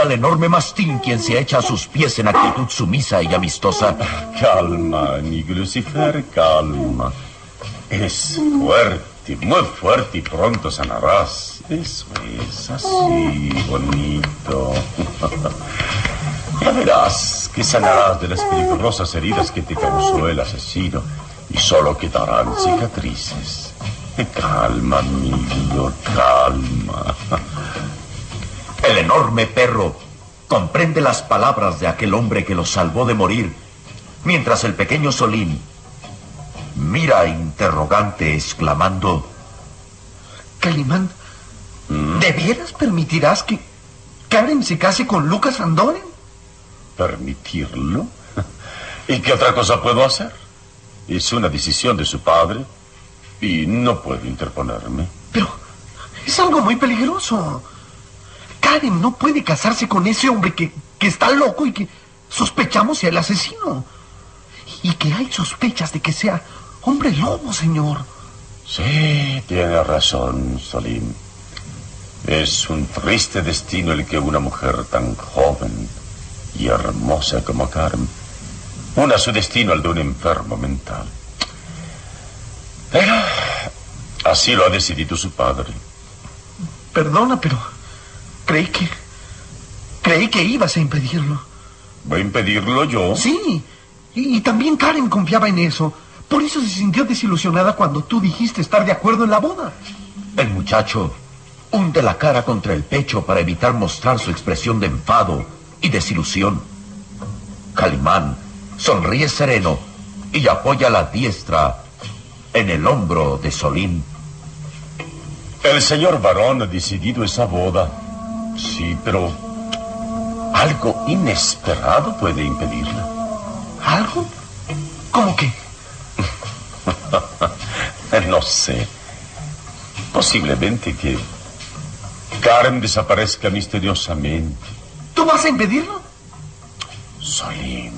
Al enorme mastín quien se echa a sus pies en actitud sumisa y amistosa. Calma, amigo Lucifer, calma. Eres fuerte, muy fuerte y pronto sanarás. Eso es así, bonito. ya verás que sanarás de las peligrosas heridas que te causó el asesino y solo quedarán cicatrices. Calma, amigo, calma. El enorme perro comprende las palabras de aquel hombre que lo salvó de morir, mientras el pequeño Solín mira interrogante exclamando... Calimán, ¿de veras permitirás que Karen se case con Lucas Andoren? ¿Permitirlo? ¿Y qué otra cosa puedo hacer? Es una decisión de su padre y no puedo interponerme. Pero es algo muy peligroso. Karen no puede casarse con ese hombre que, está loco y que sospechamos sea el asesino. Y que hay sospechas de que sea hombre lobo, señor. Sí, tiene razón, Salim. Es un triste destino el que una mujer tan joven y hermosa como Karen una su destino al de un enfermo mental. Pero así lo ha decidido su padre. Perdona, pero Creí que... Creí que ibas a impedirlo. ¿Va a impedirlo yo? Sí. Y, también Karen confiaba en eso. Por eso se sintió desilusionada cuando tú dijiste estar de acuerdo en la boda. El muchacho hunde la cara contra el pecho para evitar mostrar su expresión de enfado y desilusión. Calimán sonríe sereno y apoya la diestra en el hombro de Solín. El señor varón ha decidido esa boda. Sí, pero algo inesperado puede impedirla. ¿Algo? ¿Cómo que? no sé. Posiblemente que Karen desaparezca misteriosamente. ¿Tú vas a impedirlo? Solim,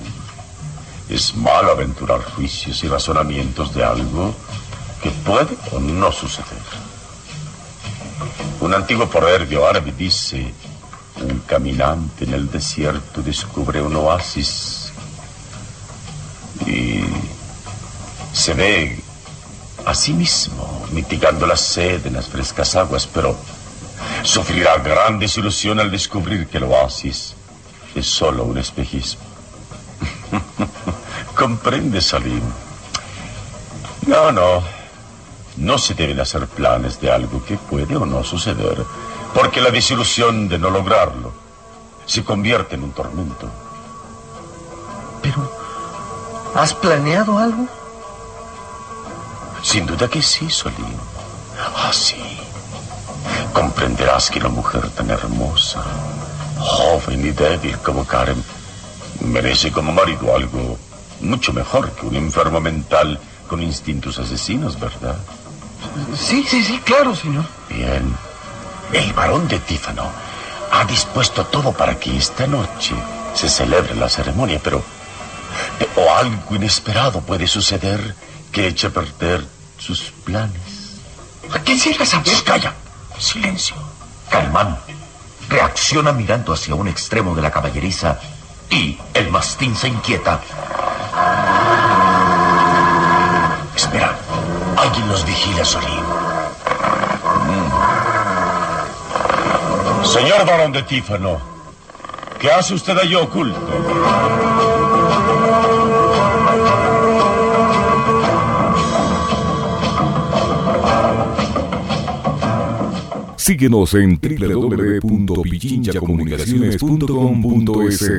es malo aventurar juicios y razonamientos de algo que puede o no suceder. Un antiguo proverbio árabe dice, un caminante en el desierto descubre un oasis y se ve a sí mismo mitigando la sed en las frescas aguas, pero sufrirá gran desilusión al descubrir que el oasis es solo un espejismo. ¿Comprende, Salim? No, no. No se deben hacer planes de algo que puede o no suceder, porque la desilusión de no lograrlo se convierte en un tormento. Pero, ¿has planeado algo? Sin duda que sí, Salim. Ah, sí. Comprenderás que una mujer tan hermosa, joven y débil como Karen, merece como marido algo mucho mejor que un enfermo mental con instintos asesinos, ¿verdad? Sí, sí, sí, claro, señor. Bien. El varón de Tífano ha dispuesto todo para que esta noche se celebre la ceremonia, pero... O algo inesperado puede suceder que eche a perder sus planes. Quisiera saber... ¡Calla! Silencio. Calimán reacciona mirando hacia un extremo de la caballeriza y el mastín se inquieta. Espera, alguien los vigila, Solín. Mm. Señor varón de Tífano, ¿qué hace usted allí oculto? Síguenos en www.pichinchacomunicaciones.com.es.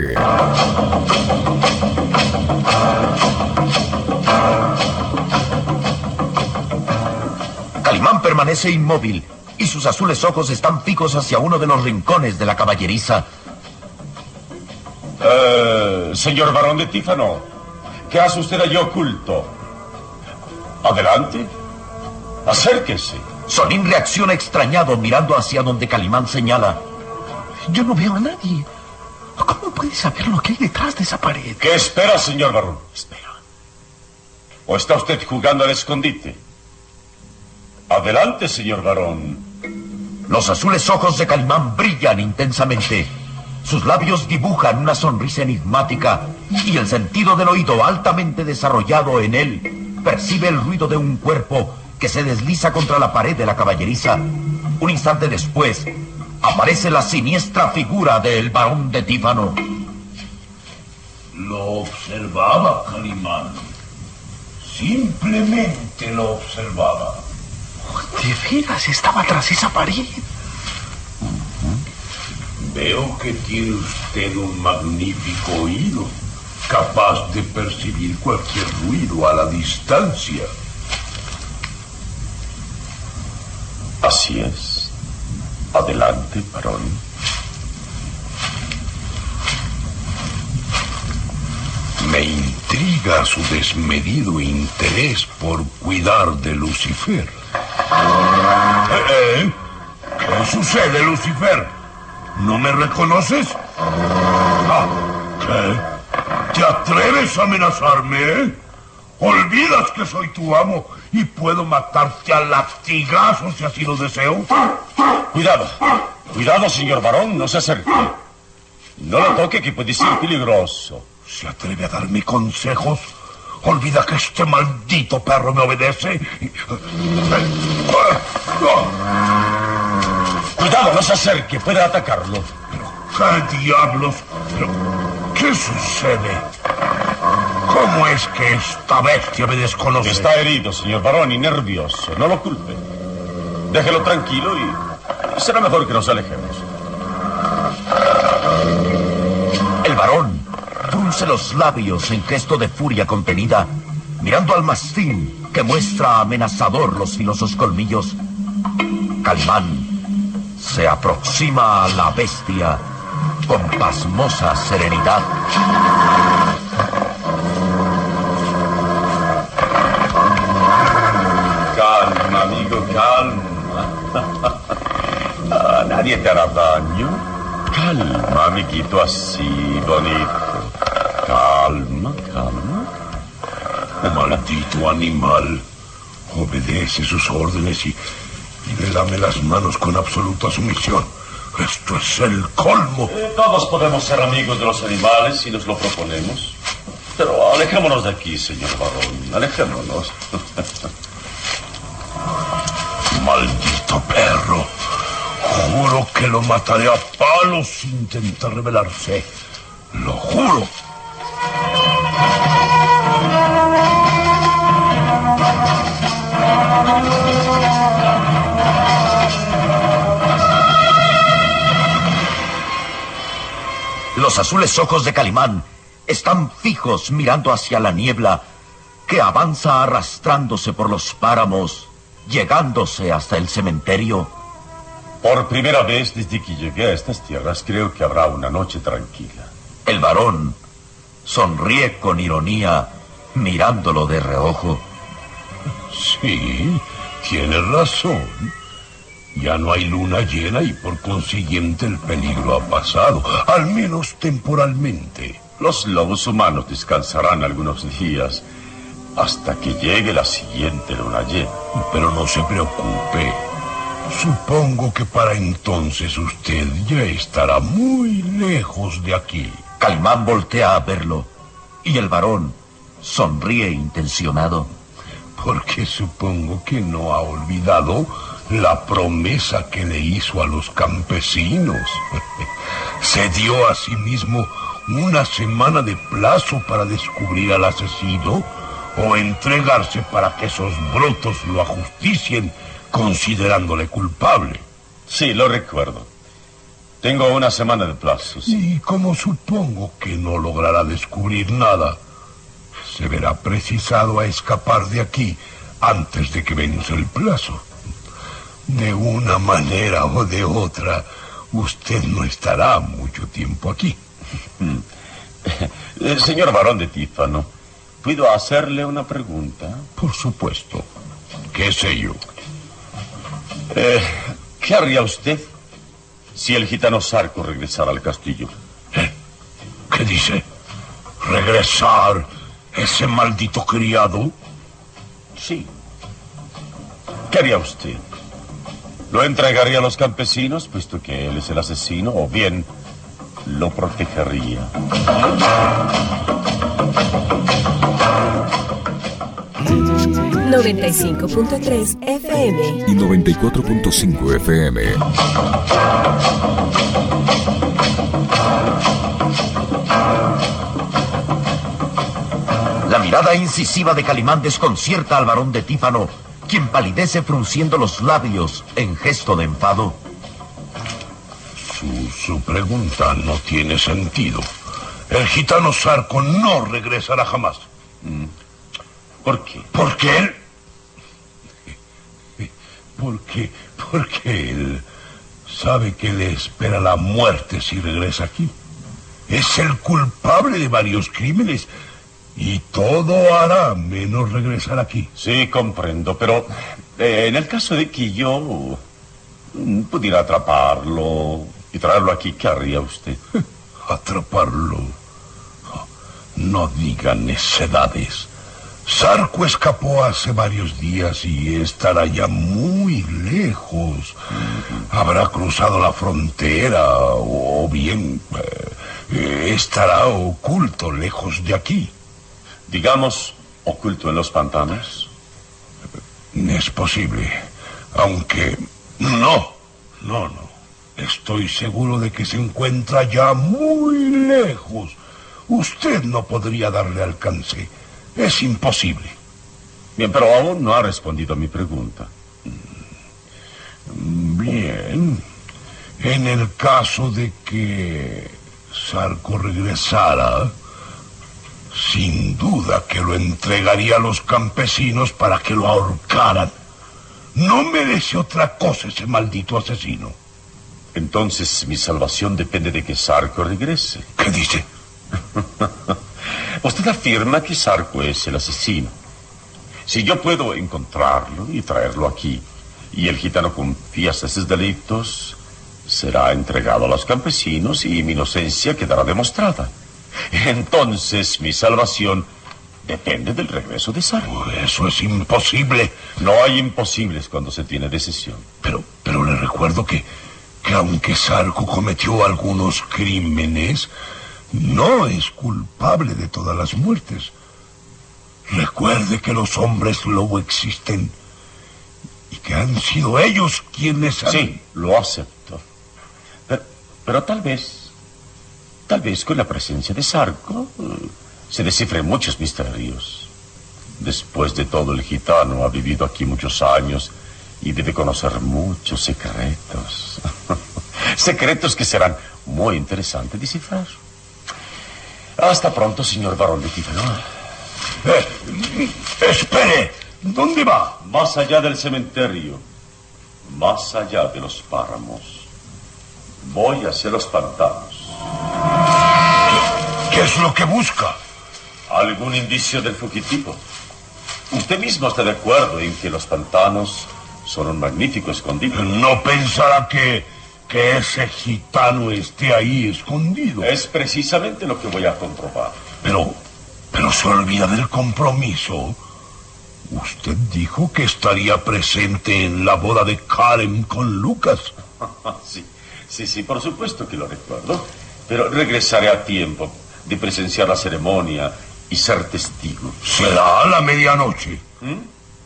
permanece inmóvil y sus azules ojos están picos hacia uno de los rincones de la caballeriza. Eh, señor varón de Tífano, ¿qué hace usted allí oculto? Adelante. Acérquese. Solín reacciona extrañado mirando hacia donde Calimán señala. Yo no veo a nadie. ¿Cómo puede saber lo que hay detrás de esa pared? ¿Qué espera, señor varón? Espera. ¿O está usted jugando al escondite? Adelante, señor varón. Los azules ojos de Calimán brillan intensamente. Sus labios dibujan una sonrisa enigmática y el sentido del oído altamente desarrollado en él percibe el ruido de un cuerpo que se desliza contra la pared de la caballeriza. Un instante después, aparece la siniestra figura del varón de Tífano. Lo observaba, Calimán. Simplemente lo observaba. De veras, estaba tras esa pared. Veo que tiene usted un magnífico oído, capaz de percibir cualquier ruido a la distancia. Así es. Adelante, varón. Me intriga su desmedido interés por cuidar de Lucifer. ¿Eh, eh? ¿Qué sucede, Lucifer? ¿No me reconoces? Ah, ¿Qué? ¿Te atreves a amenazarme, eh? ¿Olvidas que soy tu amo y puedo matarte a latigazos si así lo deseo? Cuidado, cuidado, señor varón, no se acerque. No lo toque, que puede ser peligroso. ¿Se atreve a darme consejos? Olvida que este maldito perro me obedece. Cuidado, no se acerque, puede atacarlo. ¿Pero qué diablos? ¿Pero qué sucede? ¿Cómo es que esta bestia me desconoce? Está herido, señor varón, y nervioso. No lo culpe. Déjelo tranquilo y será mejor que nos alejemos. El varón frunce los labios en gesto de furia contenida, mirando al mastín que muestra amenazador los filosos colmillos. Calimán se aproxima a la bestia con pasmosa serenidad. Calma, amigo, calma. Ah, nadie te hará daño. Calma, amiguito, así, bonito. Calma, calma. Maldito animal. Obedece sus órdenes y, y le lame las manos con absoluta sumisión. Esto es el colmo. Eh, todos podemos ser amigos de los animales si nos lo proponemos. Pero alejémonos de aquí, señor varón. Alejémonos. Maldito perro. Juro que lo mataré a palos si intenta rebelarse. Lo juro. Los azules ojos de Calimán están fijos mirando hacia la niebla que avanza arrastrándose por los páramos, llegándose hasta el cementerio. Por primera vez desde que llegué a estas tierras creo que habrá una noche tranquila. El varón sonríe con ironía mirándolo de reojo. Sí, tienes razón. Ya no hay luna llena y por consiguiente el peligro ha pasado, al menos temporalmente. Los lobos humanos descansarán algunos días hasta que llegue la siguiente luna llena. Pero no se preocupe. Supongo que para entonces usted ya estará muy lejos de aquí. Calimán voltea a verlo y el varón sonríe intencionado. Porque supongo que no ha olvidado la promesa que le hizo a los campesinos. Se dio a sí mismo una semana de plazo para descubrir al asesino o entregarse para que esos brotos lo ajusticien considerándole culpable. Sí, lo recuerdo. Tengo una semana de plazo. Y como supongo que no logrará descubrir nada, se verá precisado a escapar de aquí antes de que vence el plazo. De una manera o de otra, usted no estará mucho tiempo aquí. Eh, Señor varón de Tífano, ¿puedo hacerle una pregunta? Por supuesto. ¿Qué sé yo? Eh, ¿Qué haría usted si el gitano Sarco regresara al castillo? ¿Eh? ¿Qué dice? ¿Regresar ese maldito criado? Sí. ¿Qué haría usted? ¿Lo entregaría a los campesinos, puesto que él es el asesino, o bien lo protegería? ...95.3 FM... y 94.5 FM. La mirada incisiva de Calimán desconcierta al varón de Tífano, quien palidece frunciendo los labios en gesto de enfado. Su, su pregunta no tiene sentido. El gitano Sarco no regresará jamás. ¿Por qué? Porque él... Porque, porque él sabe que le espera la muerte si regresa aquí. Es el culpable de varios crímenes y todo hará menos regresar aquí. Sí, comprendo, pero eh, en el caso de que yo mm, pudiera atraparlo y traerlo aquí, ¿qué haría usted? Atraparlo. No digan necedades. Sarco escapó hace varios días y estará ya muy lejos. Habrá cruzado la frontera o bien eh, estará oculto lejos de aquí. Digamos, oculto en los pantanos. Es posible, aunque no, no, no. Estoy seguro de que se encuentra ya muy lejos. Usted no podría darle alcance. Es imposible. Bien, pero aún no ha respondido a mi pregunta. Bien. En el caso de que Sarco regresara, sin duda que lo entregaría a los campesinos para que lo ahorcaran. No merece otra cosa ese maldito asesino. Entonces mi salvación depende de que Sarko regrese. ¿Qué dice? Usted afirma que Sarko es el asesino. Si yo puedo encontrarlo y traerlo aquí, y el gitano confiesa sus delitos, será entregado a los campesinos y mi inocencia quedará demostrada. Entonces mi salvación depende del regreso de Sarko. Oh, eso es imposible. No hay imposibles cuando se tiene decisión. Pero, pero le recuerdo que, que aunque Sarko cometió algunos crímenes, no es culpable de todas las muertes. Recuerde que los hombres lobo existen y que han sido ellos quienes han... Sí, lo acepto. Pero, pero tal vez, tal vez con la presencia de Sarko eh, se descifren muchos misterios. Después de todo, el gitano ha vivido aquí muchos años y debe conocer muchos secretos. secretos que serán muy interesantes descifrar. Hasta pronto, señor barón de Tífano. Eh, espere, ¿dónde va? Más allá del cementerio, más allá de los páramos. Voy hacia los pantanos. ¿Qué es lo que busca? ¿Algún indicio del fugitivo? Usted mismo está de acuerdo en que los pantanos son un magnífico escondite. No pensará que, que ese gitano esté ahí escondido. Es precisamente lo que voy a comprobar. Pero, pero se olvida del compromiso. Usted dijo que estaría presente en la boda de Karen con Lucas. sí, sí, sí, por supuesto que lo recuerdo. Pero regresaré a tiempo de presenciar la ceremonia y ser testigo. Será a la medianoche.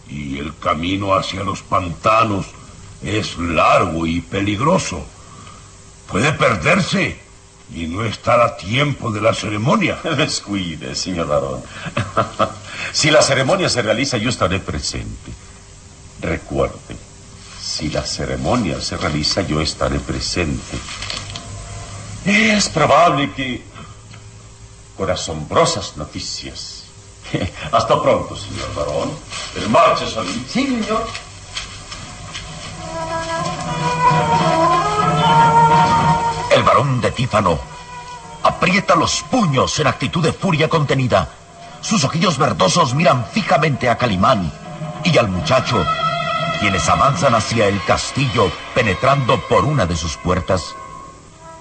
Y el camino hacia los pantanos es largo y peligroso. Puede perderse y no estar a tiempo de la ceremonia. Descuide, señor varón. si la ceremonia se realiza, yo estaré presente. Recuerde, si la ceremonia se realiza, yo estaré presente. Es probable que con asombrosas noticias. Hasta pronto, señor varón. El marcha, Solín. Sí, señor. El varón de Tífano aprieta los puños en actitud de furia contenida. Sus ojillos verdosos miran fijamente a Calimán y al muchacho, quienes avanzan hacia el castillo penetrando por una de sus puertas.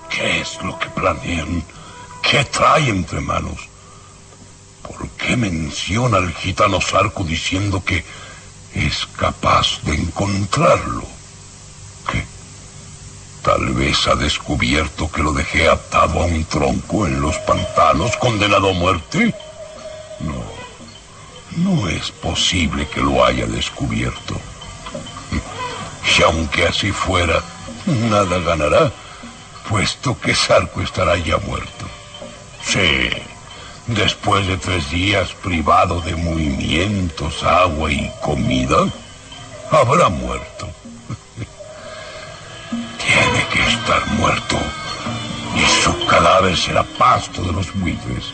¿Qué es lo que planean? ¿Qué trae entre manos? ¿Por qué menciona al gitano Sarco diciendo que es capaz de encontrarlo? ¿Qué? Tal vez ha descubierto que lo dejé atado a un tronco en los pantanos, condenado a muerte. No, no es posible que lo haya descubierto. Y aunque así fuera, nada ganará, puesto que Sarco estará ya muerto. Sí, después de tres días privado de movimientos, agua y comida, habrá muerto. Tiene que estar muerto y su cadáver será pasto de los buitres.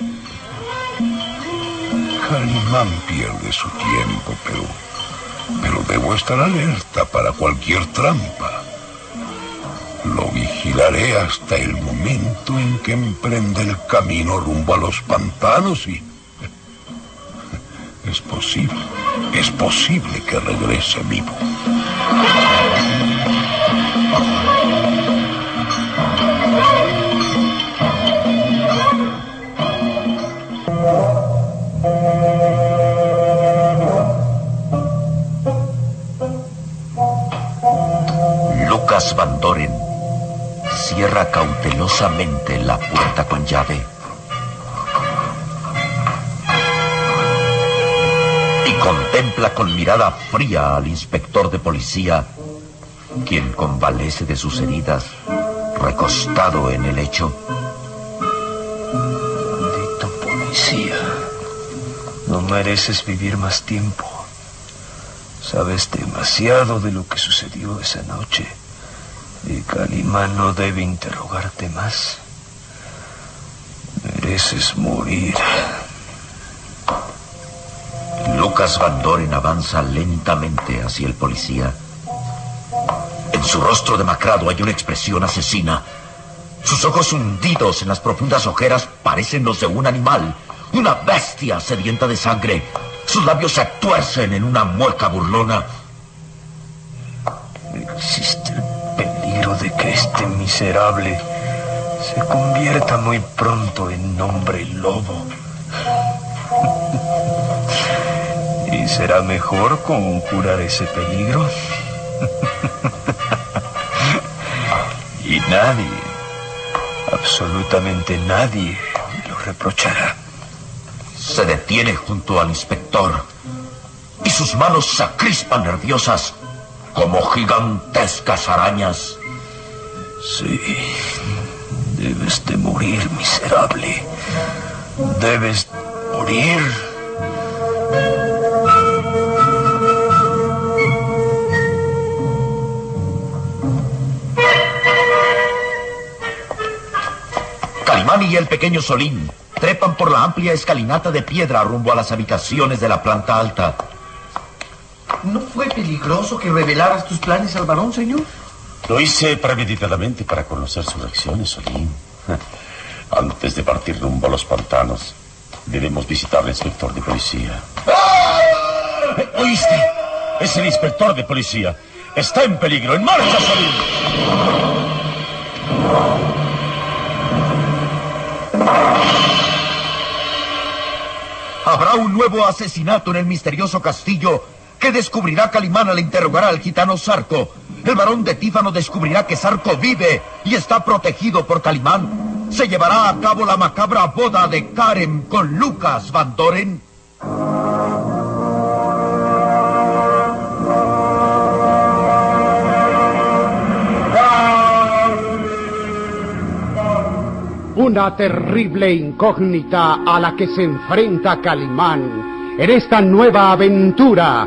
Calimán pierde su tiempo, pero, pero debo estar alerta para cualquier trampa. Lo vigilaré hasta el momento en que emprende el camino rumbo a los pantanos y... Es posible, es posible que regrese vivo. Lucas Van Doren cierra cautelosamente la puerta con llave. Y contempla con mirada fría al inspector de policía, quien convalece de sus heridas, recostado en el lecho. Maldito policía. No mereces vivir más tiempo. Sabes demasiado de lo que sucedió esa noche. Y Calimán no debe interrogarte más. Mereces morir. Lucas Van Doren avanza lentamente hacia el policía. En su rostro demacrado hay una expresión asesina. Sus ojos hundidos en las profundas ojeras parecen los de un animal, una bestia sedienta de sangre. Sus labios se tuercen en una mueca burlona. Existe de que este miserable se convierta muy pronto en hombre lobo. ¿Y será mejor conjurar ese peligro? y nadie, absolutamente nadie, lo reprochará. Se detiene junto al inspector y sus manos se acrispan nerviosas como gigantescas arañas. Sí, debes de morir, miserable. Debes morir. Calimán y el pequeño Solín trepan por la amplia escalinata de piedra rumbo a las habitaciones de la planta alta. ¿No fue peligroso que revelaras tus planes al varón, señor? Lo hice premeditadamente para conocer sus reacciones, Solín. Antes de partir rumbo a los pantanos, debemos visitar al inspector de policía. ¿Oíste? Es el inspector de policía. Está en peligro. ¡En marcha, Solín! Habrá un nuevo asesinato en el misterioso castillo que descubrirá Calimán al interrogar al gitano Sarco. El varón de Tífano descubrirá que Sarco vive y está protegido por Calimán. Se llevará a cabo la macabra boda de Karen con Lucas Van Doren. Una terrible incógnita a la que se enfrenta Calimán en esta nueva aventura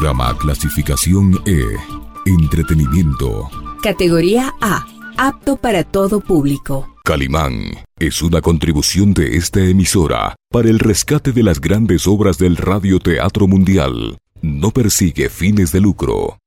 Programa clasificación E. Entretenimiento. Categoría A. Apto para todo público. Calimán es una contribución de esta emisora para el rescate de las grandes obras del radioteatro mundial. No persigue fines de lucro.